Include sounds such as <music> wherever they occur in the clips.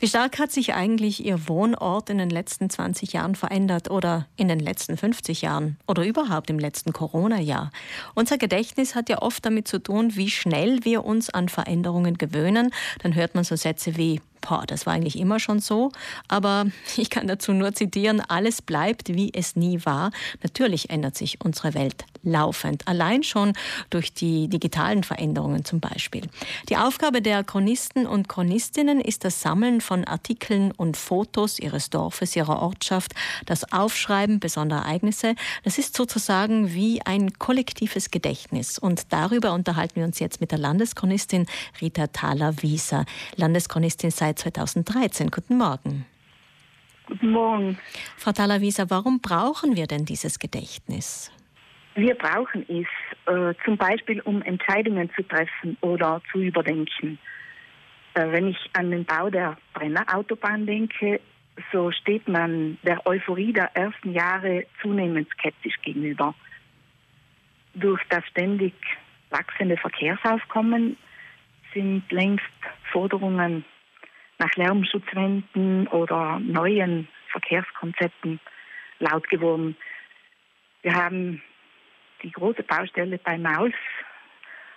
Wie stark hat sich eigentlich Ihr Wohnort in den letzten 20 Jahren verändert oder in den letzten 50 Jahren oder überhaupt im letzten Corona-Jahr? Unser Gedächtnis hat ja oft damit zu tun, wie schnell wir uns an Veränderungen gewöhnen. Dann hört man so Sätze wie boah, das war eigentlich immer schon so, aber <laughs> ich kann dazu nur zitieren, alles bleibt, wie es nie war. Natürlich ändert sich unsere Welt laufend, allein schon durch die digitalen Veränderungen zum Beispiel. Die Aufgabe der Chronisten und Chronistinnen ist das Sammeln von Artikeln und Fotos ihres Dorfes, ihrer Ortschaft, das Aufschreiben besonderer Ereignisse. Das ist sozusagen wie ein kollektives Gedächtnis und darüber unterhalten wir uns jetzt mit der Landeschronistin Rita Thaler-Wieser. Landeschronistin seit 2013. Guten Morgen. Guten Morgen. Frau Talavisa, warum brauchen wir denn dieses Gedächtnis? Wir brauchen es äh, zum Beispiel, um Entscheidungen zu treffen oder zu überdenken. Äh, wenn ich an den Bau der Brennerautobahn denke, so steht man der Euphorie der ersten Jahre zunehmend skeptisch gegenüber. Durch das ständig wachsende Verkehrsaufkommen sind längst Forderungen nach Lärmschutzwänden oder neuen Verkehrskonzepten laut geworden. Wir haben die große Baustelle bei Maus.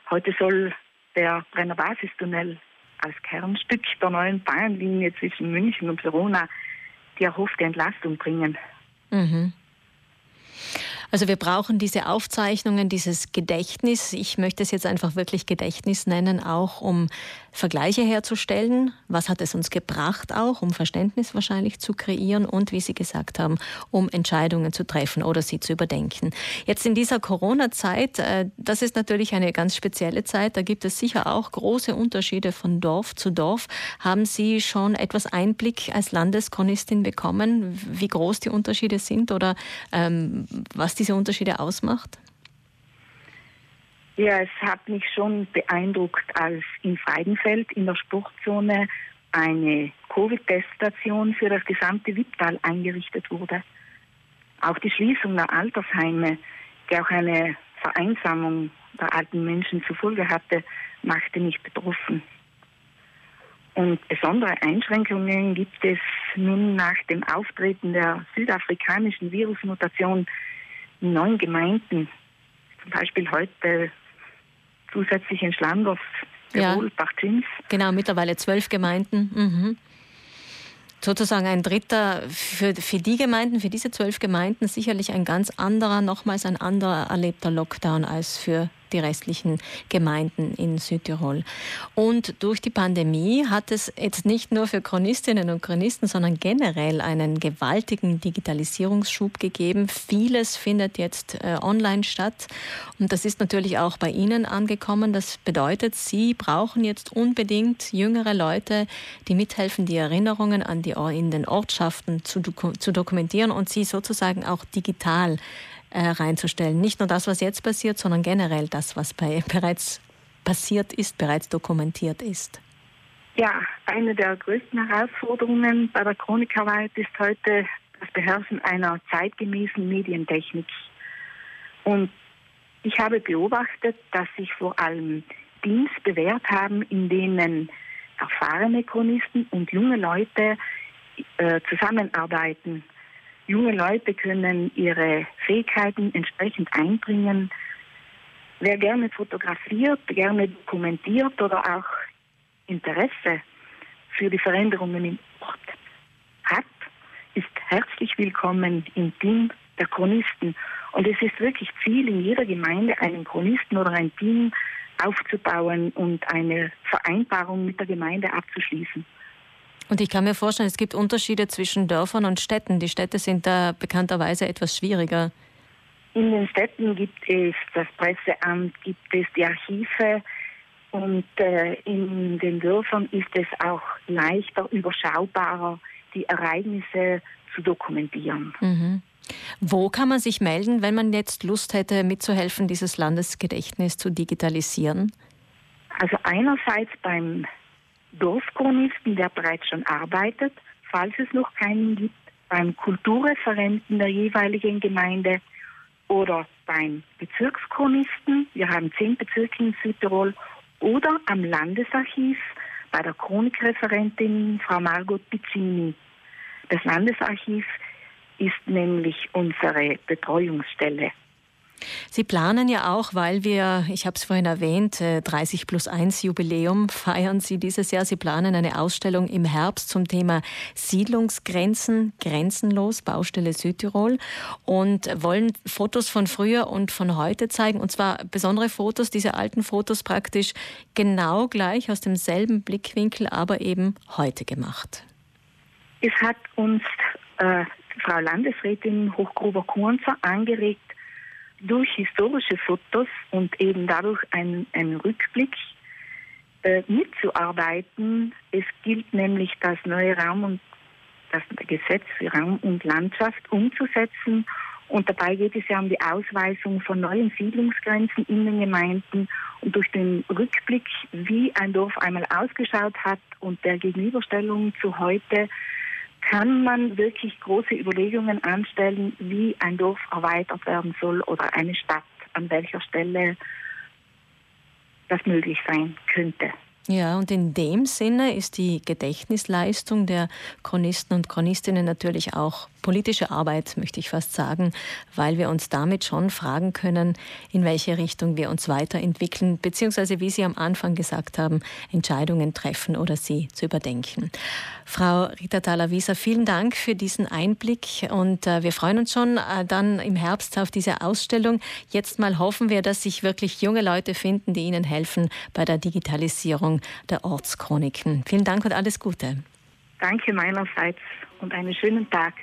Heute soll der Brenner Basistunnel als Kernstück der neuen Bahnlinie zwischen München und Verona die erhoffte Entlastung bringen. Mhm. Also wir brauchen diese Aufzeichnungen, dieses Gedächtnis. Ich möchte es jetzt einfach wirklich Gedächtnis nennen, auch um Vergleiche herzustellen. Was hat es uns gebracht auch, um Verständnis wahrscheinlich zu kreieren und, wie Sie gesagt haben, um Entscheidungen zu treffen oder sie zu überdenken. Jetzt in dieser Corona-Zeit, äh, das ist natürlich eine ganz spezielle Zeit. Da gibt es sicher auch große Unterschiede von Dorf zu Dorf. Haben Sie schon etwas Einblick als Landeschronistin bekommen, wie groß die Unterschiede sind oder ähm, was diese Unterschiede ausmacht? Ja, es hat mich schon beeindruckt, als in Freidenfeld in der Sportzone eine Covid-Teststation für das gesamte Wipptal eingerichtet wurde. Auch die Schließung der Altersheime, die auch eine Vereinsamung der alten Menschen zur Folge hatte, machte mich betroffen. Und besondere Einschränkungen gibt es nun nach dem Auftreten der südafrikanischen Virusmutation in neun Gemeinden. Zum Beispiel heute zusätzlich in Schlandorf, Tirol, ja. Bachzins. Genau, mittlerweile zwölf Gemeinden. Mhm. Sozusagen ein dritter für, für die Gemeinden, für diese zwölf Gemeinden sicherlich ein ganz anderer, nochmals ein anderer erlebter Lockdown als für die restlichen Gemeinden in Südtirol. Und durch die Pandemie hat es jetzt nicht nur für Chronistinnen und Chronisten, sondern generell einen gewaltigen Digitalisierungsschub gegeben. Vieles findet jetzt äh, online statt und das ist natürlich auch bei Ihnen angekommen. Das bedeutet, Sie brauchen jetzt unbedingt jüngere Leute, die mithelfen, die Erinnerungen an die in den Ortschaften zu, zu dokumentieren und sie sozusagen auch digital äh, reinzustellen. Nicht nur das, was jetzt passiert, sondern generell das, was bei, bereits passiert ist, bereits dokumentiert ist. Ja, eine der größten Herausforderungen bei der Chronikarbeit ist heute das Beherrschen einer zeitgemäßen Medientechnik. Und ich habe beobachtet, dass sich vor allem Teams bewährt haben, in denen erfahrene Chronisten und junge Leute äh, zusammenarbeiten junge Leute können ihre Fähigkeiten entsprechend einbringen. Wer gerne fotografiert, gerne dokumentiert oder auch Interesse für die Veränderungen im Ort hat, ist herzlich willkommen im Team der Chronisten. Und es ist wirklich Ziel, in jeder Gemeinde einen Chronisten oder ein Team aufzubauen und eine Vereinbarung mit der Gemeinde abzuschließen. Und ich kann mir vorstellen, es gibt Unterschiede zwischen Dörfern und Städten. Die Städte sind da bekannterweise etwas schwieriger. In den Städten gibt es das Presseamt, gibt es die Archive und äh, in den Dörfern ist es auch leichter, überschaubarer, die Ereignisse zu dokumentieren. Mhm. Wo kann man sich melden, wenn man jetzt Lust hätte, mitzuhelfen, dieses Landesgedächtnis zu digitalisieren? Also einerseits beim Dorfchronisten, der bereits schon arbeitet, falls es noch keinen gibt, beim Kulturreferenten der jeweiligen Gemeinde oder beim Bezirkschronisten, wir haben zehn Bezirke in Südtirol, oder am Landesarchiv bei der Chronikreferentin Frau Margot Pizzini. Das Landesarchiv ist nämlich unsere Betreuungsstelle. Sie planen ja auch, weil wir, ich habe es vorhin erwähnt, 30 äh, plus 1 Jubiläum feiern Sie dieses Jahr. Sie planen eine Ausstellung im Herbst zum Thema Siedlungsgrenzen, grenzenlos, Baustelle Südtirol und wollen Fotos von früher und von heute zeigen. Und zwar besondere Fotos, diese alten Fotos praktisch genau gleich aus demselben Blickwinkel, aber eben heute gemacht. Es hat uns äh, Frau Landesrätin Hochgruber-Kunzer angeregt, durch historische Fotos und eben dadurch einen, einen Rückblick äh, mitzuarbeiten. Es gilt nämlich das neue Raum- und das Gesetz für Raum und Landschaft umzusetzen. Und dabei geht es ja um die Ausweisung von neuen Siedlungsgrenzen in den Gemeinden und durch den Rückblick, wie ein Dorf einmal ausgeschaut hat und der Gegenüberstellung zu heute kann man wirklich große Überlegungen anstellen, wie ein Dorf erweitert werden soll oder eine Stadt, an welcher Stelle das möglich sein könnte. Ja, und in dem Sinne ist die Gedächtnisleistung der Chronisten und Chronistinnen natürlich auch politische Arbeit, möchte ich fast sagen, weil wir uns damit schon fragen können, in welche Richtung wir uns weiterentwickeln, beziehungsweise, wie Sie am Anfang gesagt haben, Entscheidungen treffen oder sie zu überdenken. Frau Rita Thaler-Wieser, vielen Dank für diesen Einblick und äh, wir freuen uns schon äh, dann im Herbst auf diese Ausstellung. Jetzt mal hoffen wir, dass sich wirklich junge Leute finden, die Ihnen helfen bei der Digitalisierung der Ortschroniken. Vielen Dank und alles Gute. Danke meinerseits und einen schönen Tag.